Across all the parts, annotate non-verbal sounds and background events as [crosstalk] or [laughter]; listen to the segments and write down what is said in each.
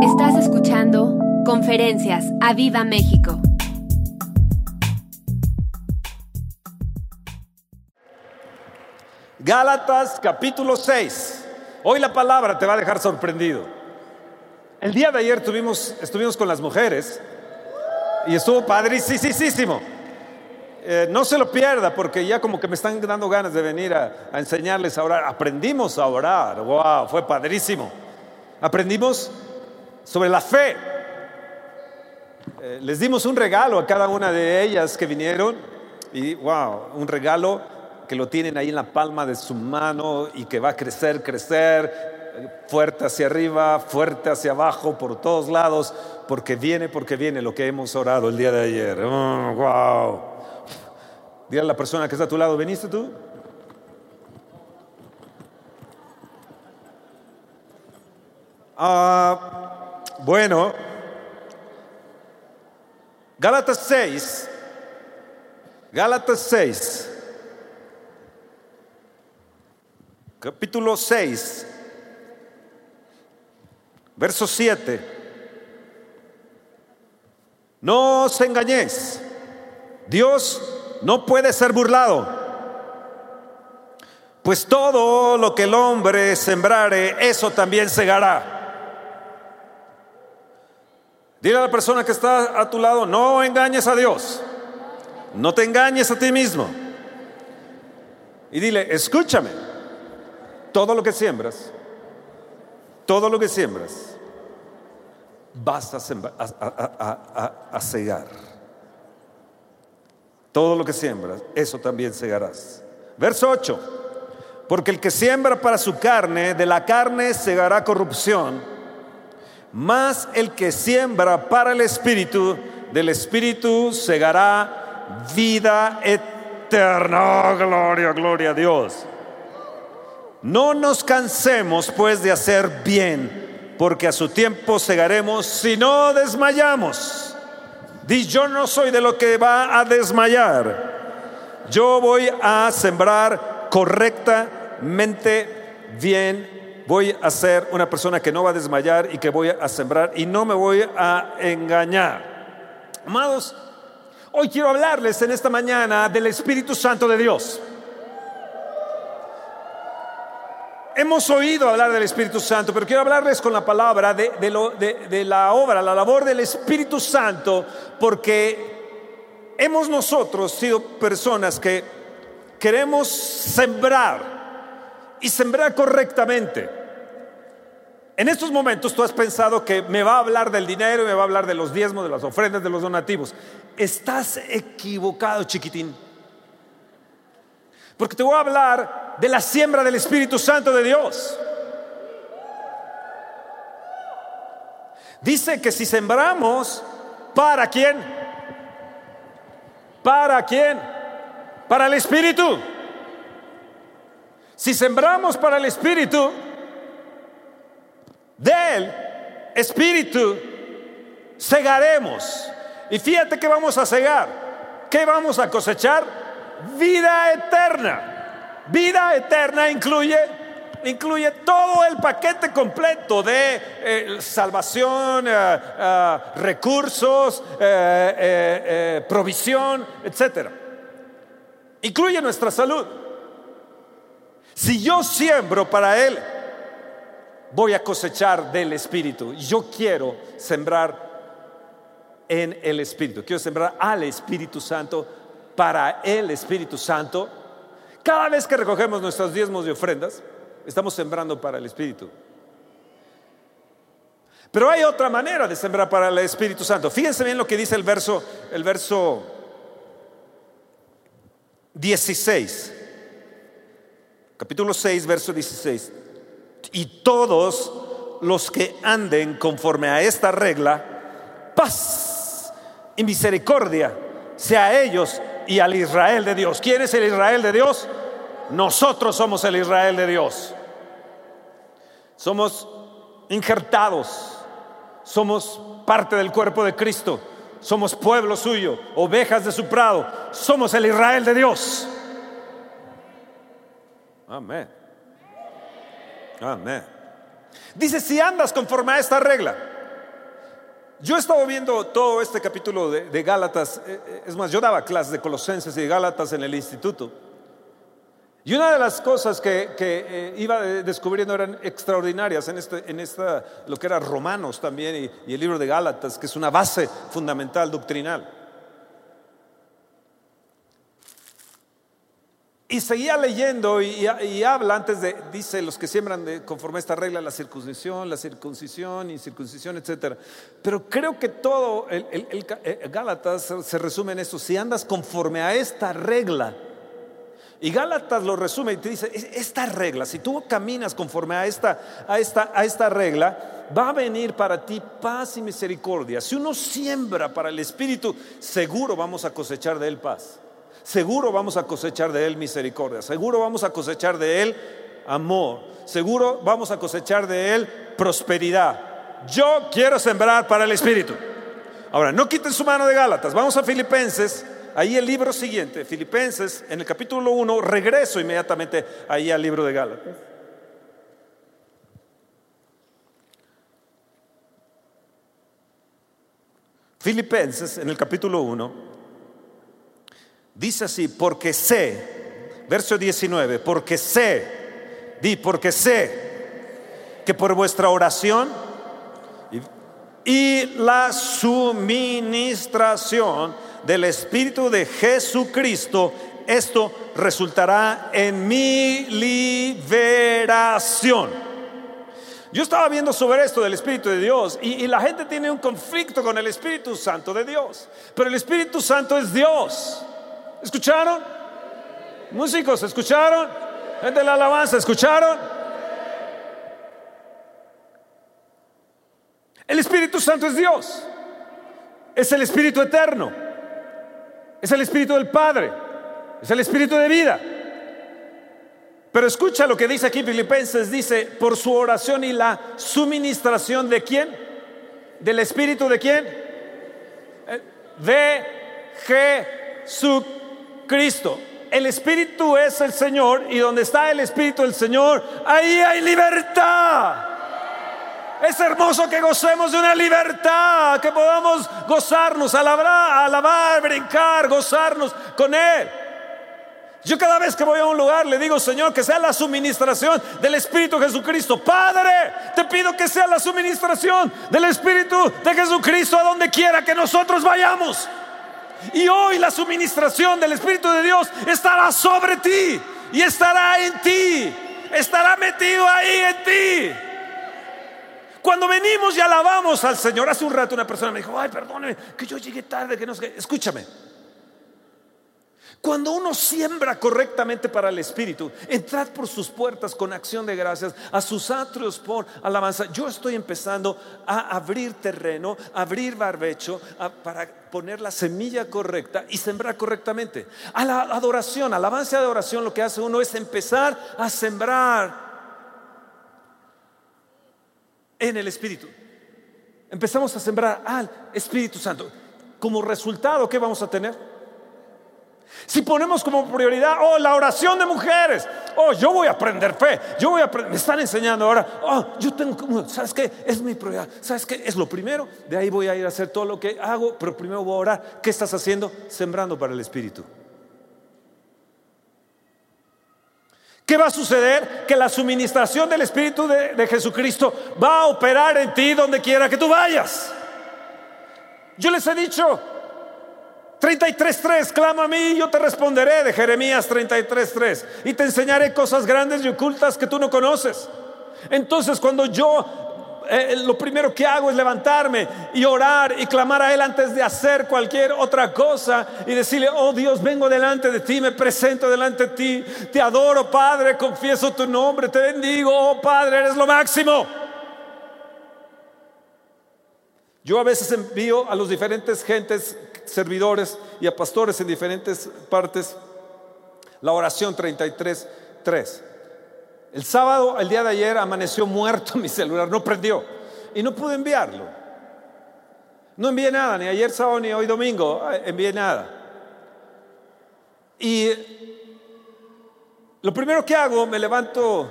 Estás escuchando Conferencias a Viva México. Gálatas capítulo 6. Hoy la palabra te va a dejar sorprendido. El día de ayer tuvimos, estuvimos con las mujeres y estuvo padricísimo. Eh, no se lo pierda porque ya como que me están dando ganas de venir a, a enseñarles a orar. Aprendimos a orar. Wow, fue padrísimo. Aprendimos sobre la fe. Eh, les dimos un regalo a cada una de ellas que vinieron y wow, un regalo que lo tienen ahí en la palma de su mano y que va a crecer, crecer, fuerte hacia arriba, fuerte hacia abajo, por todos lados, porque viene, porque viene lo que hemos orado el día de ayer. Oh, wow. Dile a la persona que está a tu lado, ¿veniste tú? Ah, bueno, Gálatas 6, Gálatas 6, capítulo 6, verso 7. No os engañéis, Dios no puede ser burlado, pues todo lo que el hombre sembrare, eso también segará. Dile a la persona que está a tu lado, no engañes a Dios, no te engañes a ti mismo. Y dile, escúchame, todo lo que siembras, todo lo que siembras, vas a, sembrar, a, a cegar. Todo lo que siembras, eso también segarás. Verso 8, porque el que siembra para su carne, de la carne segará corrupción más el que siembra para el Espíritu, del Espíritu segará vida eterna. Oh, gloria, gloria a Dios. No nos cansemos pues de hacer bien, porque a su tiempo segaremos si no desmayamos. Di, yo no soy de lo que va a desmayar. Yo voy a sembrar correctamente bien voy a ser una persona que no va a desmayar y que voy a sembrar y no me voy a engañar. Amados, hoy quiero hablarles en esta mañana del Espíritu Santo de Dios. Hemos oído hablar del Espíritu Santo, pero quiero hablarles con la palabra de, de la obra, la labor del Espíritu Santo, porque hemos nosotros sido personas que queremos sembrar y sembrar correctamente. En estos momentos tú has pensado que me va a hablar del dinero, me va a hablar de los diezmos, de las ofrendas, de los donativos. Estás equivocado, chiquitín. Porque te voy a hablar de la siembra del Espíritu Santo de Dios. Dice que si sembramos, ¿para quién? ¿Para quién? Para el Espíritu. Si sembramos para el Espíritu, del Espíritu segaremos. Y fíjate que vamos a segar. ¿Qué vamos a cosechar? Vida eterna. Vida eterna incluye incluye todo el paquete completo de eh, salvación, eh, eh, recursos, provisión, etc. Incluye nuestra salud. Si yo siembro para Él, voy a cosechar del Espíritu. Yo quiero sembrar en el Espíritu. Quiero sembrar al Espíritu Santo para el Espíritu Santo. Cada vez que recogemos nuestros diezmos y ofrendas, estamos sembrando para el Espíritu. Pero hay otra manera de sembrar para el Espíritu Santo. Fíjense bien lo que dice el verso, el verso 16. Capítulo 6, verso 16 y todos los que anden conforme a esta regla, paz y misericordia sea a ellos y al Israel de Dios. ¿Quién es el Israel de Dios? Nosotros somos el Israel de Dios. Somos injertados, somos parte del cuerpo de Cristo, somos pueblo suyo, ovejas de su prado, somos el Israel de Dios. Amén. Amén. Dice, si andas conforme a esta regla, Yo he estado viendo todo este capítulo de, Gálatas, eh, eh, es más, yo daba clases de Colosenses y de Gálatas en el instituto. Y una de las cosas que, eh, iba descubriendo eran extraordinarias en, este, en esta, lo que era Romanos también y el libro de Gálatas, que es una base fundamental doctrinal. Y seguía leyendo y, habla antes de, dice, los que siembran de, conforme a esta regla, la circuncisión, la circuncisión, incircuncisión, etc. Pero creo que todo el, el, Gálatas se resume en eso. Si andas conforme a esta regla, y Gálatas lo resume y te dice, esta regla, si tú caminas conforme a esta, a esta, a esta regla, va a venir para ti paz y misericordia. Si uno siembra para el Espíritu, seguro vamos a cosechar de él paz seguro vamos a cosechar de Él misericordia, seguro vamos a cosechar de Él amor, seguro vamos a cosechar de Él prosperidad. Yo quiero sembrar para el Espíritu. Ahora, no quiten su mano de Gálatas, vamos a Filipenses, ahí el libro siguiente, Filipenses, en el capítulo 1, regreso inmediatamente ahí al libro de Gálatas. Filipenses, en el capítulo 1, Dice así, porque sé, verso 19, porque sé, di, porque sé que por vuestra oración y la suministración del Espíritu de Jesucristo, esto resultará en mi liberación. Yo estaba viendo sobre esto del Espíritu de Dios y, la gente tiene un conflicto con el Espíritu Santo de Dios, pero el Espíritu Santo es Dios. ¿Escucharon? Músicos, ¿escucharon? Gente de la alabanza, ¿escucharon? El Espíritu Santo es Dios. Es el Espíritu eterno. Es el Espíritu del Padre. Es el Espíritu de vida. Pero escucha lo que dice aquí Filipenses. Dice, por su oración y la suministración de quién? Del Espíritu de quién? Eh, de Jesucristo. Cristo. El Espíritu es el Señor y donde está el Espíritu del Señor, ahí hay libertad. Es hermoso que gocemos de una libertad, que podamos gozarnos, alabar, alabar, brincar, gozarnos con Él. Yo cada vez que voy a un lugar le digo, Señor, que sea la suministración del Espíritu Jesucristo. Padre, te pido que sea la suministración del Espíritu de Jesucristo a donde quiera que nosotros vayamos. Y hoy la suministración del Espíritu de Dios estará sobre ti y estará en ti. Estará metido ahí en ti. Cuando venimos y alabamos al Señor, hace un rato una persona me dijo, ay, perdóneme, que yo llegué tarde, que no sé Escúchame, cuando uno siembra correctamente para el Espíritu, entrad por sus puertas con acción de gracias, a sus atrios por alabanza. Yo estoy empezando a abrir terreno, abrir barbecho para poner la semilla correcta y sembrar correctamente. A la adoración, alabanza de adoración, lo que hace uno es empezar a sembrar en el Espíritu. Empezamos a sembrar al Espíritu Santo. Como resultado, ¿qué vamos a tener? Si ponemos como prioridad, oh, la oración de mujeres, oh, yo voy a aprender fe, yo voy a aprender, me están enseñando ahora, oh, yo tengo, ¿sabes qué? Es mi prioridad, ¿sabes qué? Es lo primero, de ahí voy a ir a hacer todo lo que hago, pero primero voy a orar. ¿Qué estás haciendo? Sembrando para el Espíritu. ¿Qué va a suceder? Que la suministración del Espíritu de, de Jesucristo va a operar en ti donde quiera que tú vayas. Yo les he dicho, 33.3, clama a mí y yo te responderé de Jeremías 33.3 y te enseñaré cosas grandes y ocultas que tú no conoces. Entonces cuando yo eh, lo primero que hago es levantarme y orar y clamar a Él antes de hacer cualquier otra cosa y decirle, oh Dios, vengo delante de ti, me presento delante de ti, te adoro Padre, confieso tu nombre, te bendigo, oh Padre, eres lo máximo. Yo a veces envío a los diferentes gentes servidores y a pastores en diferentes partes la oración 33, 3. El sábado, el día de ayer, amaneció muerto [laughs] mi celular, no prendió y no pude enviarlo. No envié nada, ni ayer sábado ni hoy domingo, eh, envié nada. Y lo primero que hago, me levanto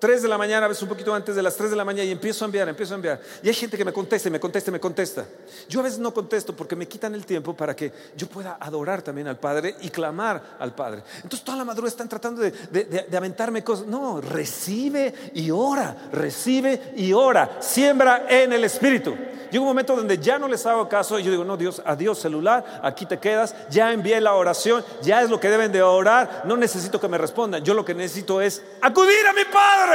3 de la mañana, a veces un poquito antes de las 3 de la mañana y empiezo a enviar, empiezo a enviar. Y hay gente que me contesta, me contesta, me contesta. Yo a veces no contesto porque me quitan el tiempo para que yo pueda adorar también al Padre y clamar al Padre. Entonces toda la madrugada están tratando de, de aventarme cosas. No, recibe y ora, recibe y ora. Siembra en el Espíritu. Llega un momento donde ya no les hago caso y yo digo, no, Dios, adiós celular, aquí te quedas, ya envié la oración, ya es lo que deben de orar, no necesito que me respondan, yo lo que necesito es acudir a mi Padre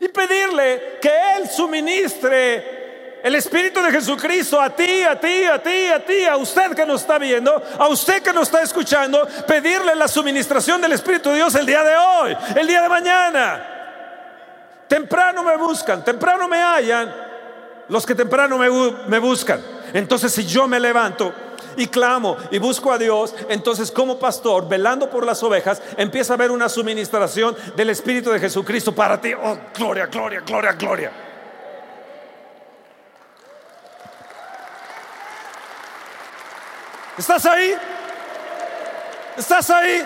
y pedirle que Él suministre el Espíritu de Jesucristo a ti, a ti, a ti, a ti, a usted que nos está viendo, a usted que nos está escuchando, pedirle la suministración del Espíritu de Dios el día de hoy, el día de mañana. Temprano me buscan, temprano me hallan los que temprano me, buscan. Entonces si yo me levanto y clamo y busco a Dios, entonces como pastor, velando por las ovejas, empieza a haber una suministración del Espíritu de Jesucristo para ti. Oh, gloria, gloria, gloria, gloria. ¿Estás ahí? ¿Estás ahí?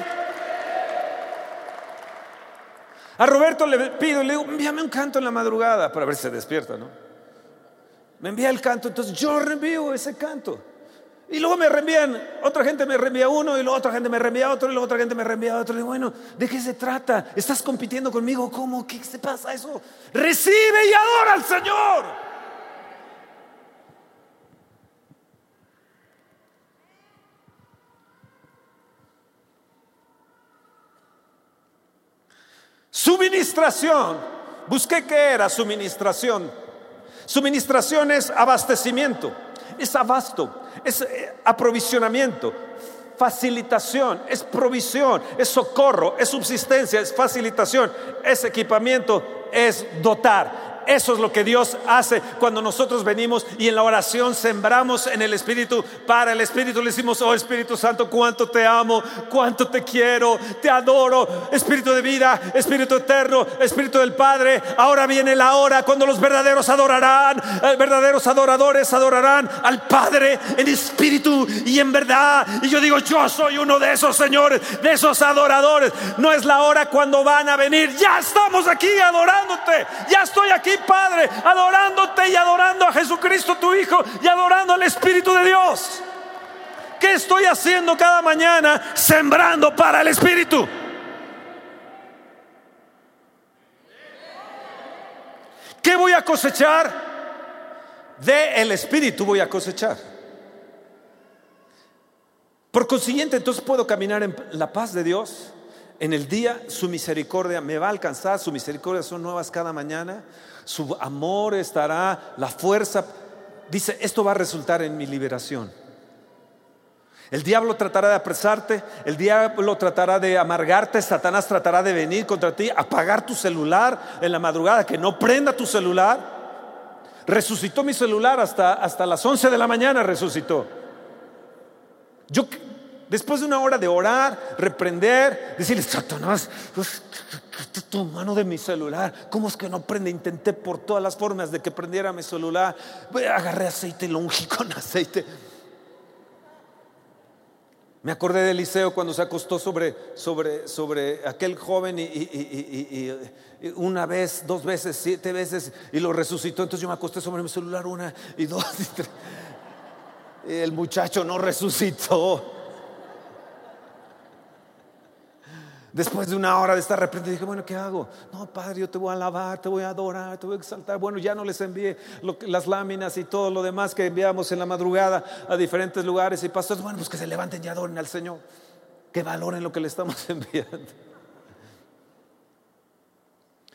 A Roberto le pido, le digo, envíame un canto en la madrugada para ver si se despierta, ¿no? Me envía el canto, entonces yo reenvío ese canto. Y luego me reenvían, otra gente me reenvía uno y luego otra gente me reenvía otro y luego otra gente me reenvía otro. Y bueno, ¿de qué se trata? ¿Estás compitiendo conmigo? ¿Cómo? ¿Qué se pasa eso? Recibe y adora al Señor. Suministración. Busqué qué era suministración. Suministración es abastecimiento, es abasto, es eh, aprovisionamiento, facilitación, es provisión, es socorro, es subsistencia, es facilitación, es equipamiento, es dotar. Eso es lo que Dios hace cuando nosotros venimos y en la oración sembramos en el Espíritu para el Espíritu. Le decimos, oh Espíritu Santo, cuánto te amo, cuánto te quiero, te adoro, Espíritu de vida, Espíritu eterno, Espíritu del Padre. Ahora viene la hora cuando los verdaderos adorarán, eh, verdaderos adoradores adorarán al Padre en espíritu y en verdad. Y yo digo, yo soy uno de esos señores, de esos adoradores. No es la hora cuando van a venir, ya estamos aquí adorándote, ya estoy aquí Padre, adorándote y adorando a Jesucristo tu Hijo y adorando al Espíritu de Dios. ¿Qué estoy haciendo cada mañana? Sembrando para el Espíritu. ¿Qué voy a cosechar? De el Espíritu voy a cosechar. Por consiguiente, entonces puedo caminar en la paz de Dios. En el día su misericordia me va a alcanzar, su misericordia son nuevas cada mañana su amor estará, la fuerza. Dice, esto va a resultar en mi liberación. El diablo tratará de apresarte, el diablo tratará de amargarte, Satanás tratará de venir contra ti, apagar tu celular en la madrugada, que no prenda tu celular. Resucitó mi celular hasta, hasta las 11 de la mañana, resucitó. Yo Después de una hora de orar, reprender, decirle, Satanás, pues, tu mano de mi celular, ¿cómo es que no prende? Intenté por todas las formas de que prendiera mi celular. Agarré aceite, lo ungí [laughs] con aceite. Me acordé de Eliseo cuando se acostó sobre, sobre, sobre aquel joven y, y, una vez, dos veces, siete veces y lo resucitó. Entonces yo me acosté sobre mi celular una y dos y tres. El muchacho no resucitó. Después de una hora de estar reprendido, dije, bueno, ¿qué hago? No, Padre, yo te voy a alabar, te voy a adorar, te voy a exaltar. Bueno, ya no les envié las láminas y todo lo demás que enviamos en la madrugada a diferentes lugares y pastores. Bueno, pues que se levanten y adoren al Señor. Que valoren lo que le estamos [laughs] enviando.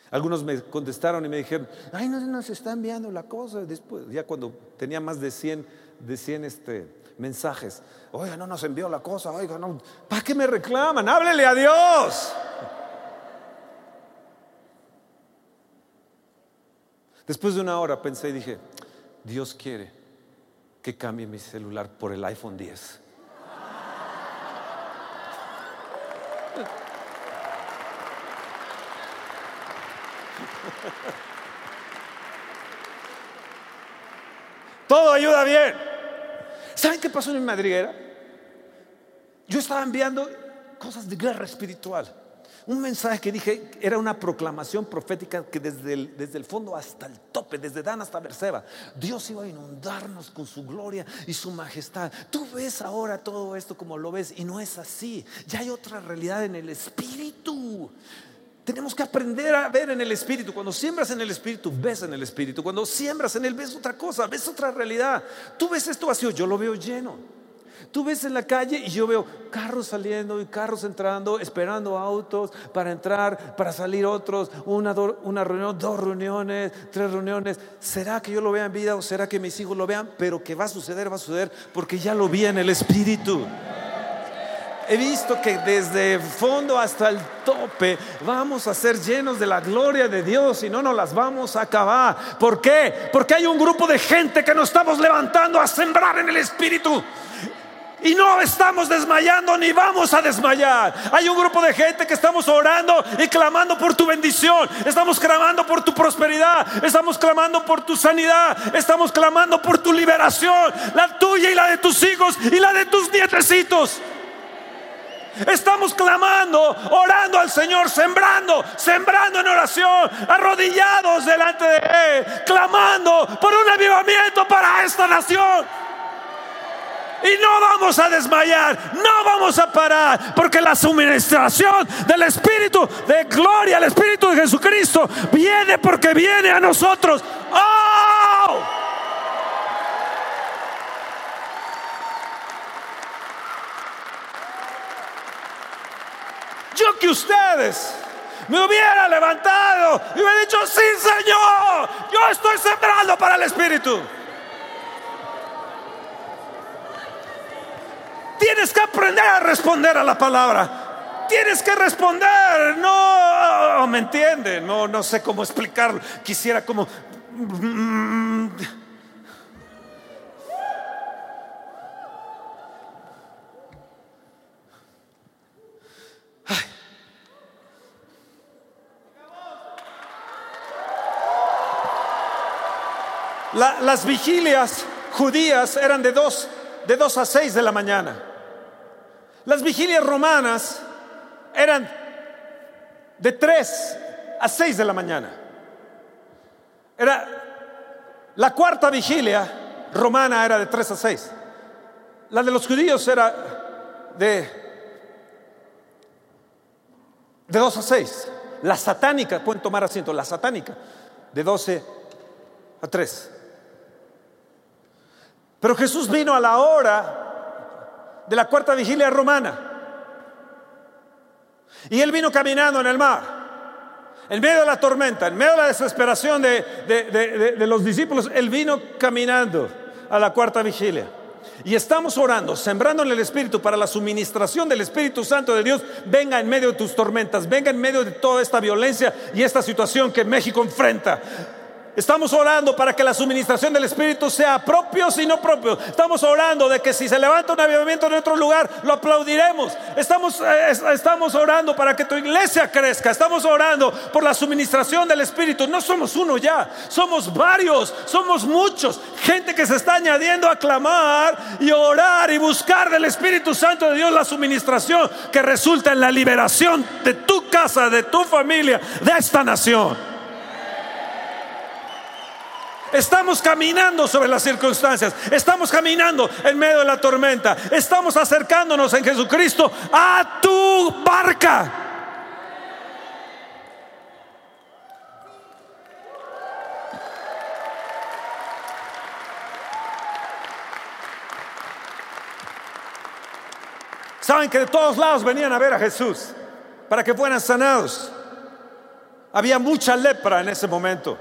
Algunos me contestaron y me dijeron, ay, no, nos está enviando la cosa. Después, ya cuando tenía más de 100, de 100 este, mensajes. Oiga, no nos envió la cosa, oiga, no. ¿Para qué me reclaman? Háblele a Dios. Después de una hora pensé y dije, Dios quiere que cambie mi celular por el iPhone 10. [laughs] Todo ayuda bien. ¿Saben qué pasó en mi madriguera? Yo estaba enviando cosas de guerra espiritual. Un mensaje que dije era una proclamación profética que desde el, desde el fondo hasta el tope, desde Dan hasta Berseba, Dios iba a inundarnos con su gloria y su majestad. Tú ves ahora todo esto como lo ves y no es así. Ya hay otra realidad en el espíritu. Tenemos que aprender a ver en el Espíritu. Cuando siembras en el Espíritu, ves en el Espíritu. Cuando siembras en Él, ves otra cosa, ves otra realidad. Tú ves esto vacío, yo lo veo lleno. Tú ves en la calle y yo veo carros saliendo y carros entrando, esperando autos para entrar, para salir otros, una, una reunión, dos reuniones, tres reuniones. ¿Será que yo lo vea en vida o será que mis hijos lo vean? Pero que va a suceder, va a suceder porque ya lo vi en el Espíritu he visto que desde el fondo hasta el tope vamos a ser llenos de la gloria de Dios y no nos las vamos a acabar. ¿Por qué? Porque hay un grupo de gente que nos estamos levantando a sembrar en el Espíritu. Y no estamos desmayando ni vamos a desmayar. Hay un grupo de gente que estamos orando y clamando por tu bendición. Estamos clamando por tu prosperidad. Estamos clamando por tu sanidad. Estamos clamando por tu liberación. La tuya y la de tus hijos y la de tus nietecitos. Estamos clamando, orando al Señor, sembrando, sembrando en oración, arrodillados delante de Él, clamando por un avivamiento para esta nación. Y no vamos a desmayar, no vamos a parar, porque la suministración del Espíritu de gloria, el Espíritu de Jesucristo, viene porque viene a nosotros. ¡Oh! Yo que ustedes me hubiera levantado y hubiera dicho, sí Señor, yo estoy sembrando para el Espíritu. Tienes que aprender a responder a la palabra. Tienes que responder. No, me entiende. No, no sé cómo explicarlo. Quisiera como... las vigilias judías eran de dos, de dos a seis de la mañana. Las vigilias romanas eran de tres a seis de la mañana. Era la cuarta vigilia romana era de tres a seis. La de los judíos era de de dos a seis. La satánica, pueden tomar asiento, la satánica de doce a tres. Pero Jesús vino a la hora de la cuarta vigilia romana. Y él vino caminando en el mar, en medio de la tormenta, en medio de la desesperación de, los discípulos. Él vino caminando a la cuarta vigilia. Y estamos orando, sembrando en el Espíritu para la suministración del Espíritu Santo de Dios. Venga en medio de tus tormentas, venga en medio de toda esta violencia y esta situación que México enfrenta. Estamos orando para que la suministración del Espíritu sea propio y no propio. Estamos orando de que si se levanta un avivamiento en otro lugar, lo aplaudiremos. Estamos, eh, estamos orando para que tu iglesia crezca. Estamos orando por la suministración del Espíritu. No somos uno ya, somos varios, somos muchos. Gente que se está añadiendo a clamar y orar y buscar del Espíritu Santo de Dios la suministración que resulta en la liberación de tu casa, de tu familia, de esta nación. Estamos caminando sobre las circunstancias. Estamos caminando en medio de la tormenta. Estamos acercándonos en Jesucristo a tu barca. Saben que de todos lados venían a ver a Jesús para que fueran sanados. Había mucha lepra en ese momento.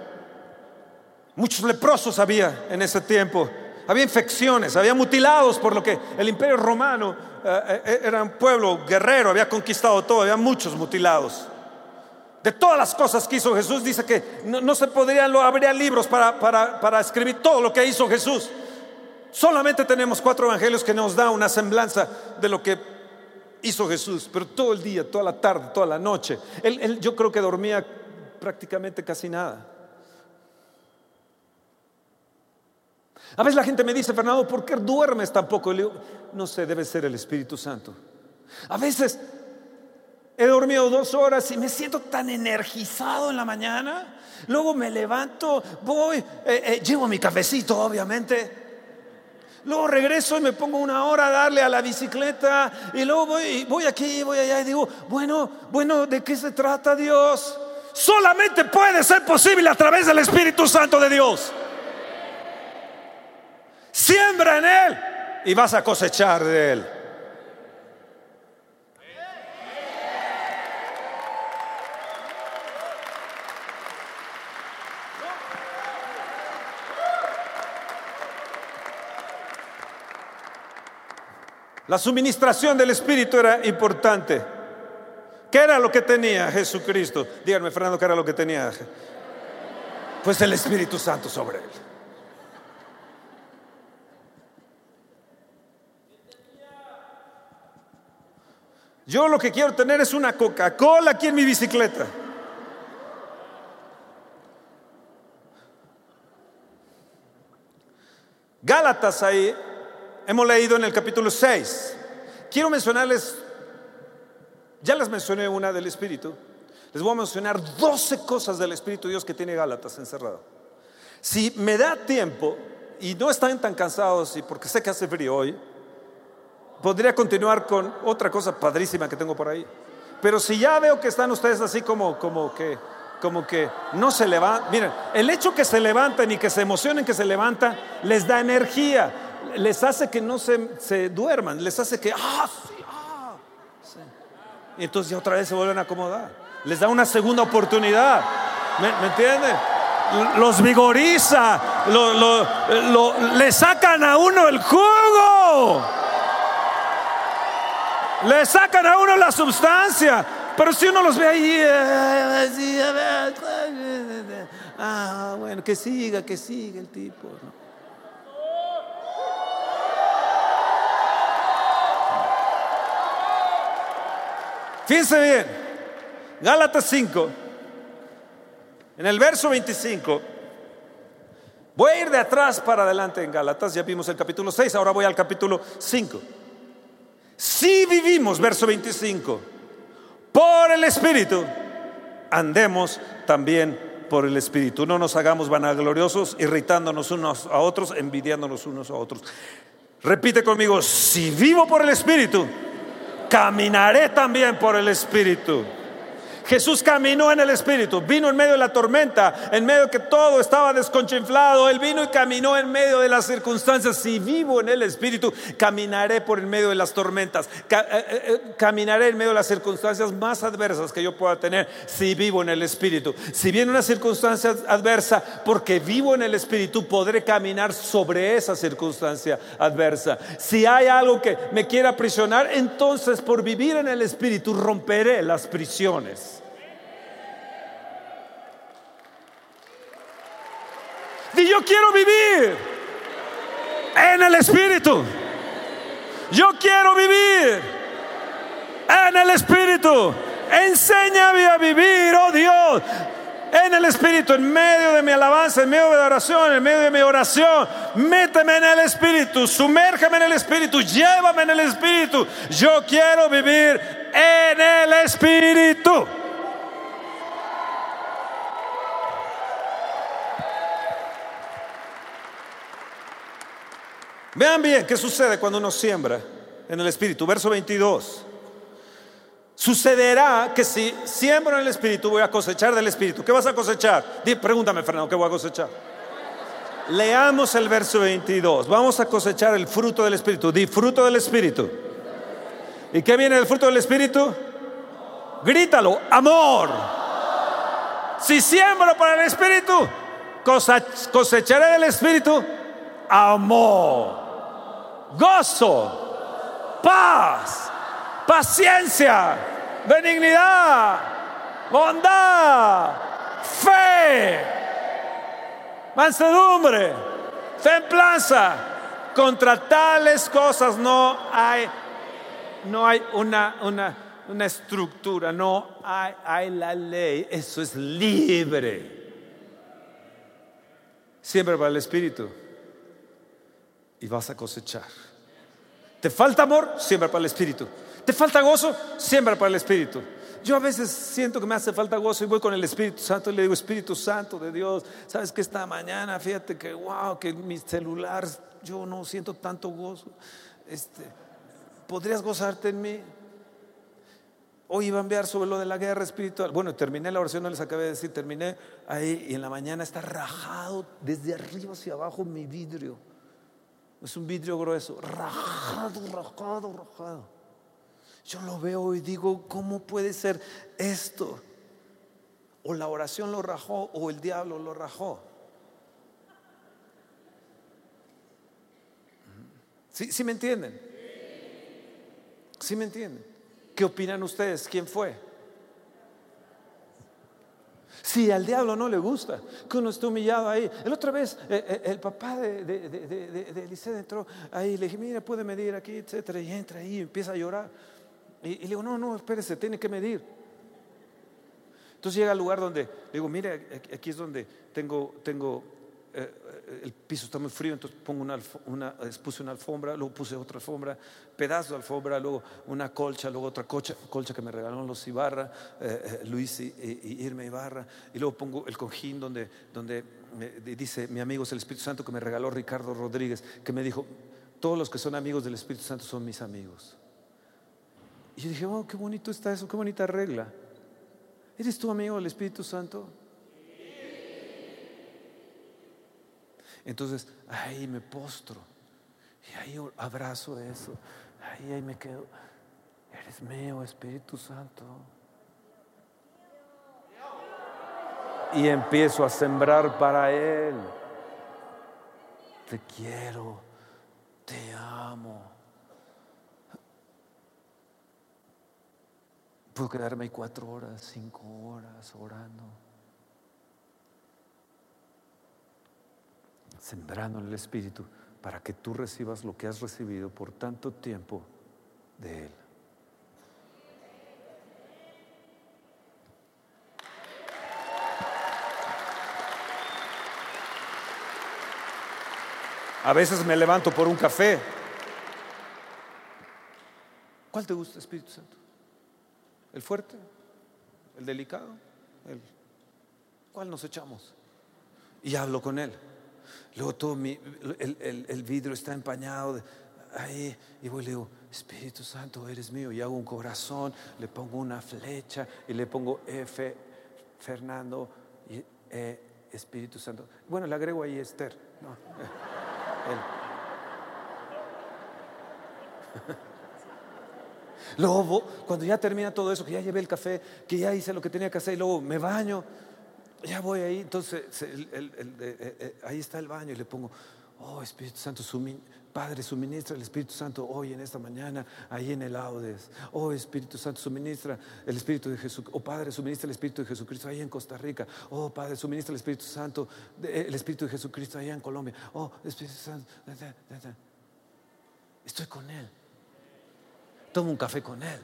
Muchos leprosos había en ese tiempo. Había infecciones, había mutilados, por lo que el imperio romano eh, eh, era un pueblo guerrero, había conquistado todo, había muchos mutilados. De todas las cosas que hizo Jesús, dice que no, se podrían, habría libros para, para escribir todo lo que hizo Jesús. Solamente tenemos cuatro evangelios que nos da una semblanza de lo que hizo Jesús, pero todo el día, toda la tarde, toda la noche. Él, yo creo que dormía prácticamente casi nada. A veces la gente me dice, Fernando, ¿por qué duermes tan poco? Y le digo, no sé, debe ser el Espíritu Santo. A veces he dormido dos horas y me siento tan energizado en la mañana. Luego me levanto, voy, eh, eh, llevo mi cafecito, obviamente. Luego regreso y me pongo una hora a darle a la bicicleta y luego voy, voy aquí, voy allá y digo, bueno, bueno, ¿de qué se trata Dios? Solamente puede ser posible a través del Espíritu Santo de Dios. Siembra en Él y vas a cosechar de Él. La suministración del Espíritu era importante. ¿Qué era lo que tenía Jesucristo? Díganme, Fernando, ¿qué era lo que tenía? Pues el Espíritu Santo sobre él. Yo lo que quiero tener es una Coca-Cola aquí en mi bicicleta. Gálatas ahí hemos leído en el capítulo 6. Quiero mencionarles, ya les mencioné una del Espíritu, les voy a mencionar 12 cosas del Espíritu Dios que tiene Gálatas encerrado. Si me da tiempo y no están tan cansados y porque sé que hace frío hoy, podría continuar con otra cosa padrísima que tengo por ahí. Pero si ya veo que están ustedes así como, como que como que no se levantan. Miren, el hecho que se levanten y que se emocionen que se levantan les da energía les hace que no se, duerman, les hace que, ah, ah, Y entonces otra vez se vuelven a acomodar. Les da una segunda oportunidad. ¿Me, me entienden? Los vigoriza, le sacan a uno el jugo. Le sacan a uno la sustancia. Pero si uno los ve ahí, eh, ah, bueno, que siga, que siga el tipo. ¿no? Fíjense bien, Gálatas 5, en el verso 25, voy a ir de atrás para adelante en Gálatas, ya vimos el capítulo 6, ahora voy al capítulo 5. Si vivimos, verso 25, por el Espíritu, andemos también por el Espíritu. No nos hagamos vanagloriosos, irritándonos unos a otros, envidiándonos unos a otros. Repite conmigo, si vivo por el Espíritu, caminaré también por el Espíritu. Jesús caminó en el Espíritu, vino en medio de la tormenta, en medio de que todo estaba desconchinflado. Él vino y caminó en medio de las circunstancias. Si vivo en el Espíritu, caminaré por en medio de las tormentas. Eh, eh, eh, caminaré en medio de las circunstancias más adversas que yo pueda tener si vivo en el Espíritu. Si viene una circunstancia adversa, porque vivo en el Espíritu, podré caminar sobre esa circunstancia adversa. Si hay algo que me quiera aprisionar, entonces por vivir en el Espíritu romperé las prisiones. Y yo quiero vivir en el Espíritu. Yo quiero vivir en el Espíritu. Enséñame a vivir, oh Dios, en el Espíritu, en medio de mi alabanza, en medio de mi oración, en medio de mi oración. Méteme en el Espíritu, sumérgeme en el Espíritu, llévame en el Espíritu. Yo quiero vivir en el Espíritu. Vean bien qué sucede cuando uno siembra en el Espíritu. Verso 22. Sucederá que si siembro en el Espíritu voy a cosechar del Espíritu. ¿Qué vas a cosechar? pregúntame, Fernando, ¿qué voy a cosechar? Leamos el verso 22. Vamos a cosechar el fruto del Espíritu. Di fruto del Espíritu. ¿Y qué viene del fruto del Espíritu? Grítalo, amor. Si siembro para el Espíritu, cosecharé del Espíritu amor gozo, paz, paciencia, benignidad, bondad, fe, mansedumbre, templanza. Contra tales cosas no hay, no hay una, una, una estructura, no hay, hay la ley. Eso es libre. Siempre para el Espíritu y vas a cosechar. ¿Te falta amor? Siembra para el Espíritu. ¿Te falta gozo? Siembra para el Espíritu. yo a veces siento que me hace falta gozo y voy con el Espíritu Santo y le digo, Espíritu Santo de Dios, sabes que esta mañana, fíjate que, wow, que mi celular, yo no siento tanto gozo. Este, ¿Podrías gozarte en mí? Hoy iba a enviar sobre lo de la guerra espiritual. Bueno, terminé la oración, no les acabé de decir, terminé ahí y en la mañana está rajado desde arriba hacia abajo mi vidrio. Es un vidrio grueso, rajado, rajado, rajado. Yo lo veo y digo, ¿cómo puede ser esto? O la oración lo rajó o el diablo lo rajó. ¿Sí, ¿Sí me entienden? ¿Sí me entienden? ¿Qué opinan ustedes? ¿Quién fue? Si al diablo no le gusta que uno esté humillado ahí. El otra vez, eh, eh, el papá de, de, de, Eliseo entró ahí, le dije, mira, puede medir aquí, etcétera, y entra ahí y empieza a llorar. Y, le digo, no, no, espérese, tiene que medir. Entonces llega al lugar donde, le digo, mira, aquí es donde tengo, tengo eh, el piso está muy frío, entonces pongo una, una, puse una alfombra, luego puse otra alfombra, pedazo de alfombra, luego una colcha, luego otra colcha, colcha que me regalaron los Ibarra, eh, eh, Luis y, Irma Ibarra, y luego pongo el cojín donde, donde dice mi amigo es el Espíritu Santo que me regaló Ricardo Rodríguez, que me dijo, todos los que son amigos del Espíritu Santo son mis amigos. Y yo dije, oh, qué bonito está eso, qué bonita regla. ¿Eres tu amigo del Espíritu Santo? Entonces, ahí me postro y ahí abrazo eso, ahí, ahí me quedo. Eres mío, Espíritu Santo. Y empiezo a sembrar para Él. Te quiero, te amo. Puedo quedarme ahí cuatro horas, cinco horas orando. Sembrando en el Espíritu para que tú recibas lo que has recibido por tanto tiempo de Él. A veces me levanto por un café. ¿Cuál te gusta, Espíritu Santo? ¿El fuerte? ¿El delicado? ¿El... ¿Cuál nos echamos? Y hablo con Él. Luego todo mi, el, vidrio está empañado. ahí, y voy y le digo, Espíritu Santo, eres mío. Y hago un corazón, le pongo una flecha y le pongo F, Fernando, y E, Espíritu Santo. Bueno, le agrego ahí Esther. [laughs] [laughs] Luego, cuando ya termina todo eso, que ya llevé el café, que ya hice lo que tenía que hacer, y luego me baño, ya voy ahí, entonces eh, eh, ahí está el baño y le pongo, oh Espíritu Santo, Padre, suministra el Espíritu Santo hoy en esta mañana, ahí en el Audes. Oh Espíritu Santo, suministra el Espíritu de Jesús. Oh Padre, suministra el Espíritu de Jesucristo ahí en Costa Rica. Oh Padre, suministra el Espíritu Santo, eh, el Espíritu de Jesucristo allá en Colombia. Oh Espíritu Santo. Estoy con Él. Tomo un café con Él.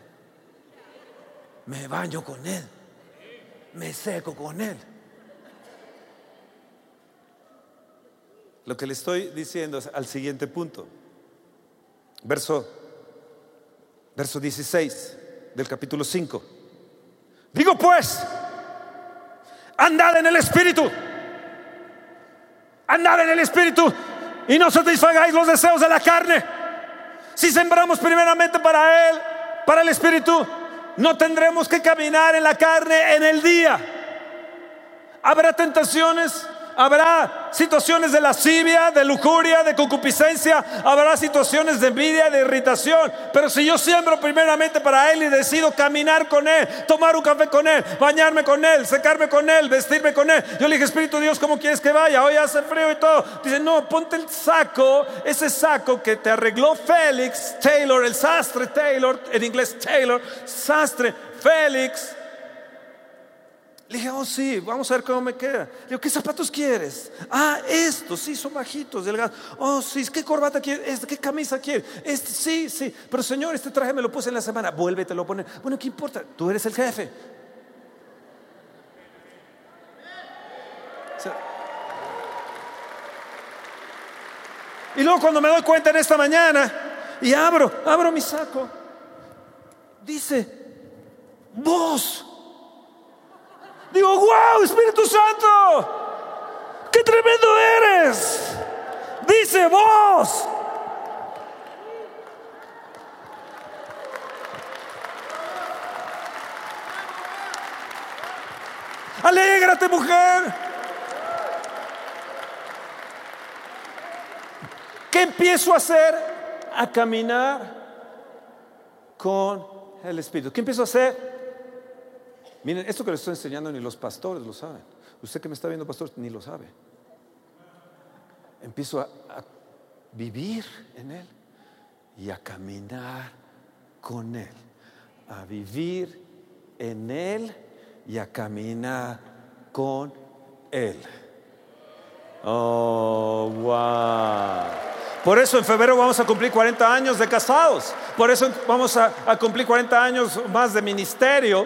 Me baño con Él. Me seco con Él. Lo que le estoy diciendo es al siguiente punto. Verso, verso 16 del capítulo 5. Digo pues, andad en el Espíritu. Andad en el Espíritu y no satisfagáis los deseos de la carne. Si sembramos primeramente para Él, para el Espíritu, no tendremos que caminar en la carne en el día. Habrá tentaciones, Habrá situaciones de lascivia, de lujuria, de concupiscencia. Habrá situaciones de envidia, de irritación. Pero si yo siembro primeramente para Él y decido caminar con Él, tomar un café con Él, bañarme con Él, secarme con Él, vestirme con Él. Yo le dije, Espíritu Dios, ¿cómo quieres que vaya? Hoy hace frío y todo. Dice, no, ponte el saco, ese saco que te arregló Félix Taylor, el sastre Taylor, en inglés Taylor, sastre Félix le dije, oh sí, vamos a ver cómo me queda. Le digo, ¿qué zapatos quieres? Ah, estos, sí, son bajitos, delgados. Oh, sí, ¿qué corbata quieres? ¿Qué camisa quieres? Este, sí, sí. Pero señor, este traje me lo puse en la semana. Vuélvete, lo pone. Bueno, ¿qué importa? Tú eres el jefe. Y luego cuando me doy cuenta en esta mañana y abro, abro mi saco, dice vos. Digo, wow, Espíritu Santo, qué tremendo eres. Dice vos. Alégrate, mujer. ¿Qué empiezo a hacer? A caminar con el Espíritu. ¿Qué empiezo a hacer? Miren, esto que les estoy enseñando ni los pastores lo saben. Usted que me está viendo, pastor, ni lo sabe. Empiezo a, vivir en Él y a caminar con Él. A vivir en Él y a caminar con Él. Oh, wow. Por eso en febrero vamos a cumplir 40 años de casados. Por eso vamos a cumplir 40 años más de ministerio.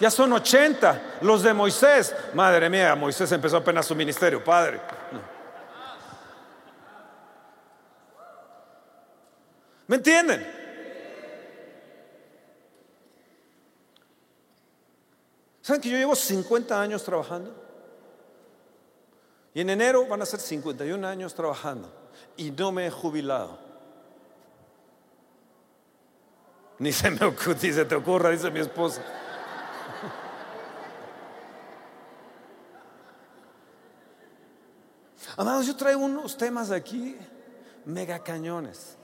Ya son 80 los de Moisés. Madre mía, Moisés empezó apenas su ministerio, padre. ¿Me entienden? ¿Saben que yo llevo 50 años trabajando? Y en enero van a ser 51 años trabajando. Y no me he jubilado. Ni se me [laughs] ni se te ocurra, dice mi esposa. Amados, yo traigo unos temas aquí mega cañones.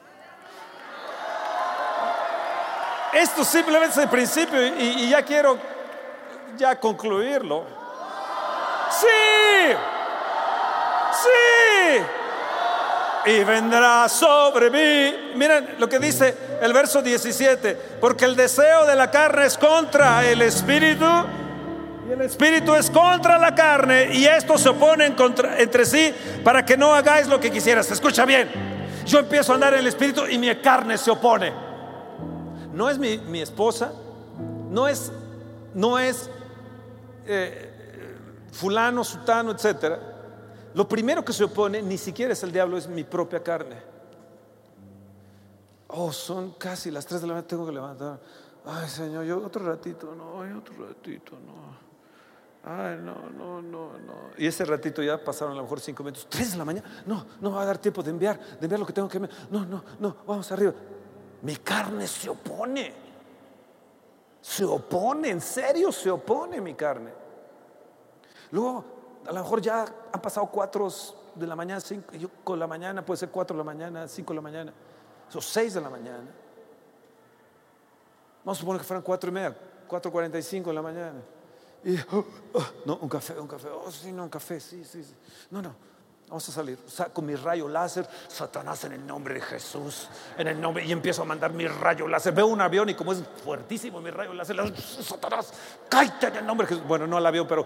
Esto simplemente es el principio y, y ya quiero ya concluirlo. Sí, sí. Y vendrá sobre mí. Miren lo que dice el verso 17. Porque el deseo de la carne es contra el espíritu y el espíritu es contra la carne y estos se oponen contra, entre sí para que no hagáis lo que quisieras. Escucha bien, yo empiezo a andar en el espíritu y mi carne se opone. No es mi, mi esposa, no es, no es eh, fulano, sutano, etcétera. Lo primero que se opone ni siquiera es el diablo, es mi propia carne. Oh, son casi las 3 de la mañana, tengo que levantar. Ay, Señor, yo otro ratito, no, otro ratito, no. Ay, no, no, no, no. Y ese ratito ya pasaron a lo mejor cinco minutos. Tres de la mañana. No, no va a dar tiempo de enviar, de enviar lo que tengo que enviar. No, no, no, vamos arriba. Mi carne se opone. Se opone, en serio se opone mi carne. Luego, a lo mejor ya han pasado cuatro de la mañana, cinco, yo con la mañana, puede ser cuatro de la mañana, cinco de la mañana, son seis de la mañana. Vamos a suponer que fueran cuatro y media, cuatro cuarenta y cinco de la mañana. Y, oh, oh, no, un café, un café. Oh, sí, no, un café, sí, sí, sí. No, no, vamos a salir. Saco mi rayo láser, Satanás en el nombre de Jesús, en el nombre, y empiezo a mandar mi rayo láser. Veo un avión y como es fuertísimo mi rayo láser, Satanás, cállate en el nombre de Jesús. Bueno, no al avión, pero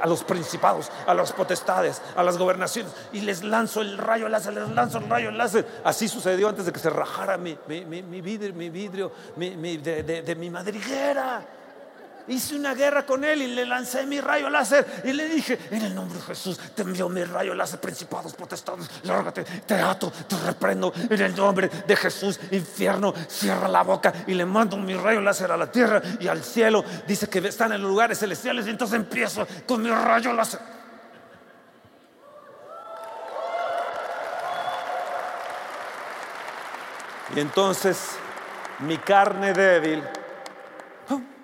a los principados, a las potestades, a las gobernaciones, y les lanzo el rayo láser, les lanzo el rayo láser. Así sucedió antes de que se rajara mi, mi, mi, vidrio, mi vidrio de, de, de mi madriguera hice una guerra con él y le lancé mi rayo láser y le dije, en el nombre de Jesús, te envío mi rayo láser, principados, potestados, lárgate, te ato, te reprendo, en el nombre de Jesús, infierno, cierra la boca y le mando mi rayo láser a la tierra y al cielo. Dice que están en los lugares celestiales y entonces empiezo con mi rayo láser. Y entonces mi carne débil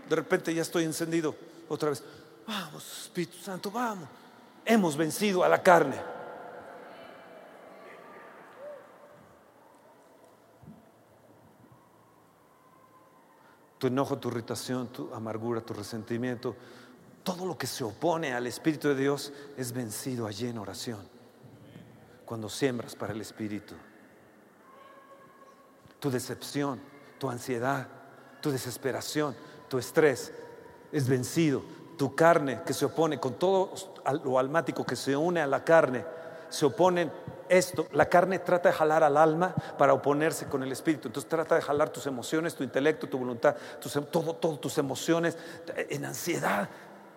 de repente ya estoy encendido otra vez. Vamos, Espíritu Santo, vamos. Hemos vencido a la carne. Tu enojo, tu irritación, tu amargura, tu resentimiento, todo lo que se opone al Espíritu de Dios es vencido allí en oración. Cuando siembras para el Espíritu. Tu decepción, tu ansiedad, tu desesperación, tu estrés es vencido, tu carne que se opone con todo lo almático que se une a la carne, se oponen esto, la carne trata de jalar al alma para oponerse con el espíritu, entonces trata de jalar tus emociones, tu intelecto, tu voluntad, em, todo, todo tus emociones, en ansiedad,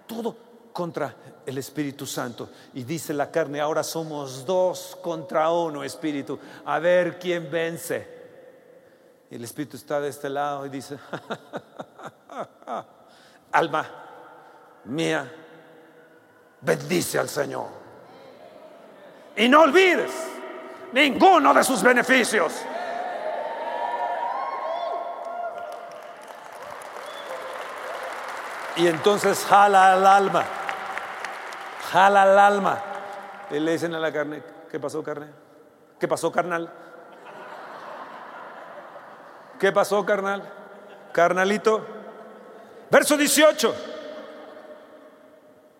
todo contra el Espíritu Santo. Y dice la carne, ahora somos dos contra uno, Espíritu, a ver quién vence. El Espíritu está de este lado y dice, [laughs] Alma mía, bendice al Señor. Y no olvides ninguno de sus beneficios. Y entonces jala al alma, jala al alma. Y le dicen a la carne, ¿qué pasó carne? ¿Qué pasó carnal? ¿Qué pasó carnal? Carnalito. Verso 18.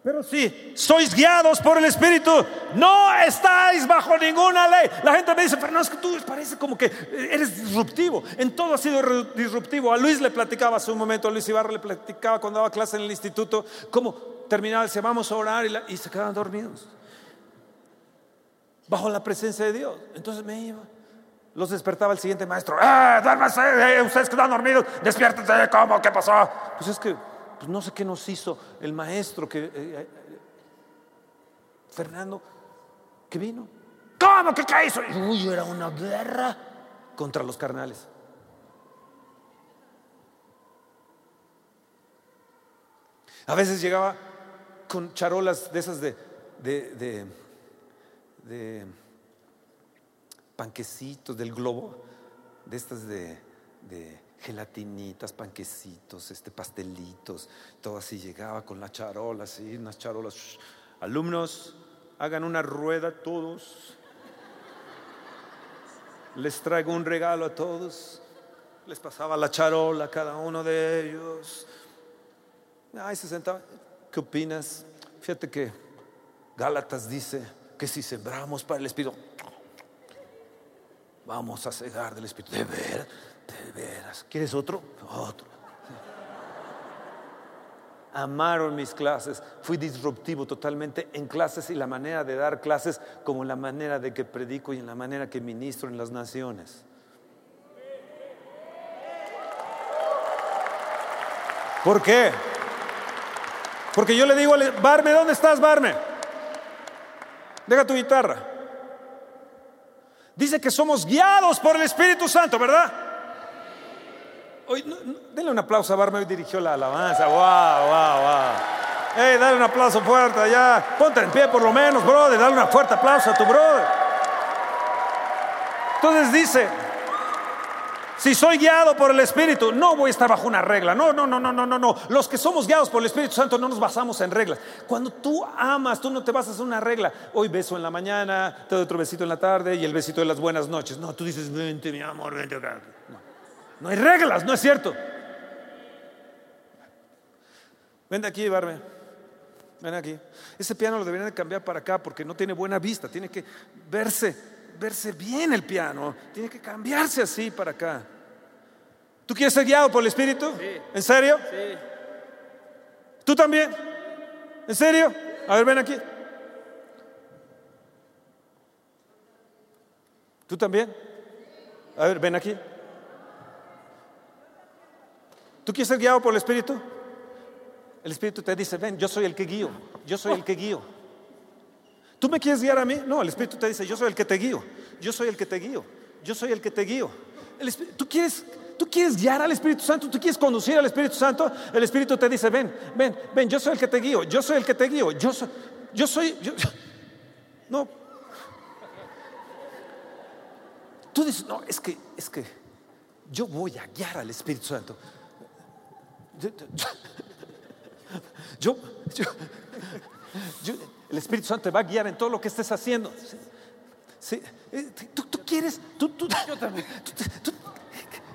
Pero sí, sois guiados por el Espíritu, no estáis bajo ninguna ley. La gente me dice, pero no es que tú parece como que eres disruptivo. En todo ha sido disruptivo. A Luis le platicaba hace un momento, a Luis Ibarra le platicaba cuando daba clase en el instituto, cómo terminaba, dice, vamos a orar y, se quedaban dormidos. Bajo la presencia de Dios. Entonces me iba. Los despertaba el siguiente maestro. ¡Eh, duérmase! Eh, ustedes que están dormidos, despiértense. ¿Cómo? ¿Qué pasó? Pues es que pues no sé qué nos hizo el maestro que eh, eh, Fernando que vino. ¿Cómo que qué hizo? Uy, era una guerra contra los carnales. A veces llegaba con charolas de esas de, de, de panquecitos del globo, de estas de, gelatinitas, panquecitos, este, pastelitos, todo así llegaba con la charola, así, unas charolas. Alumnos, hagan una rueda todos. Les traigo un regalo a todos. Les pasaba la charola a cada uno de ellos. Ay, se sentaba. ¿Qué opinas? Fíjate que Gálatas dice que si sembramos para el Espíritu, vamos a cegar del Espíritu. De veras, de veras. ¿Quieres otro? Otro. Amaron mis clases. Fui disruptivo totalmente en clases y la manera de dar clases como la manera de que predico y en la manera que ministro en las naciones. ¿Por qué? Porque yo le digo, Barme, ¿dónde estás, Barme? Deja tu guitarra. Dice que somos guiados por el Espíritu Santo, ¿verdad? Hoy, denle un aplauso a Barme, hoy dirigió la alabanza. ¡Wow, wow, wow! ¡Hey, dale un aplauso fuerte allá! Ponte en pie por lo menos, brother. Dale un fuerte aplauso a tu brother. Entonces dice, si soy guiado por el Espíritu, no voy a estar bajo una regla. No, no, no, no, no, no, no. Los que somos guiados por el Espíritu Santo no nos basamos en reglas. Cuando tú amas, tú no te basas en una regla. Hoy beso en la mañana, te doy otro besito en la tarde y el besito de las buenas noches. No, tú dices, vente, mi amor, vente acá. No, hay reglas, no es cierto. Ven aquí, Barbe. Ven aquí. Ese piano lo deberían de cambiar para acá porque no tiene buena vista. Tiene que verse verse bien el piano, tiene que cambiarse así para acá. ¿Tú quieres ser guiado por el Espíritu? ¿En serio? Sí. ¿Tú también? ¿En serio? A ver, ven aquí. ¿Tú también? A ver, ven aquí. ¿Tú quieres ser guiado por el Espíritu? El Espíritu te dice, ven, yo soy el que guío, yo soy el que guío. ¿Tú me quieres guiar a mí? No, el Espíritu te dice, yo soy el que te guío, yo soy el que te guío, yo soy el que te guío. ¿tú, quieres, ¿Tú quieres guiar al Espíritu Santo? ¿Tú quieres conducir al Espíritu Santo? El Espíritu te dice, ven, ven, ven, yo soy el que te guío, yo soy el que te guío, yo soy, yo soy, no. Tú dices, no, es que, es que yo voy a guiar al Espíritu Santo. yo, yo, yo el Espíritu Santo te va a guiar en todo lo que estés haciendo. Sí. Eh, ¿Tú, quieres, tú, tú, yo también.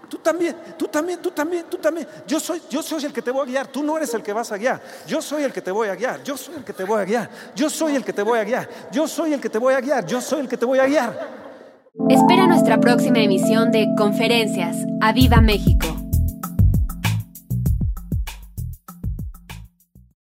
Tú, también, tú también, tú también, tú también. Yo soy, yo soy el que te voy a guiar. Tú no eres el que vas a guiar. Yo soy el que te voy a guiar. Yo soy el que te voy a guiar. Yo soy el que te voy a guiar. Yo soy el que te voy a guiar. Yo soy el que te voy a guiar. Espera nuestra próxima emisión de Conferencias. ¡A Viva México!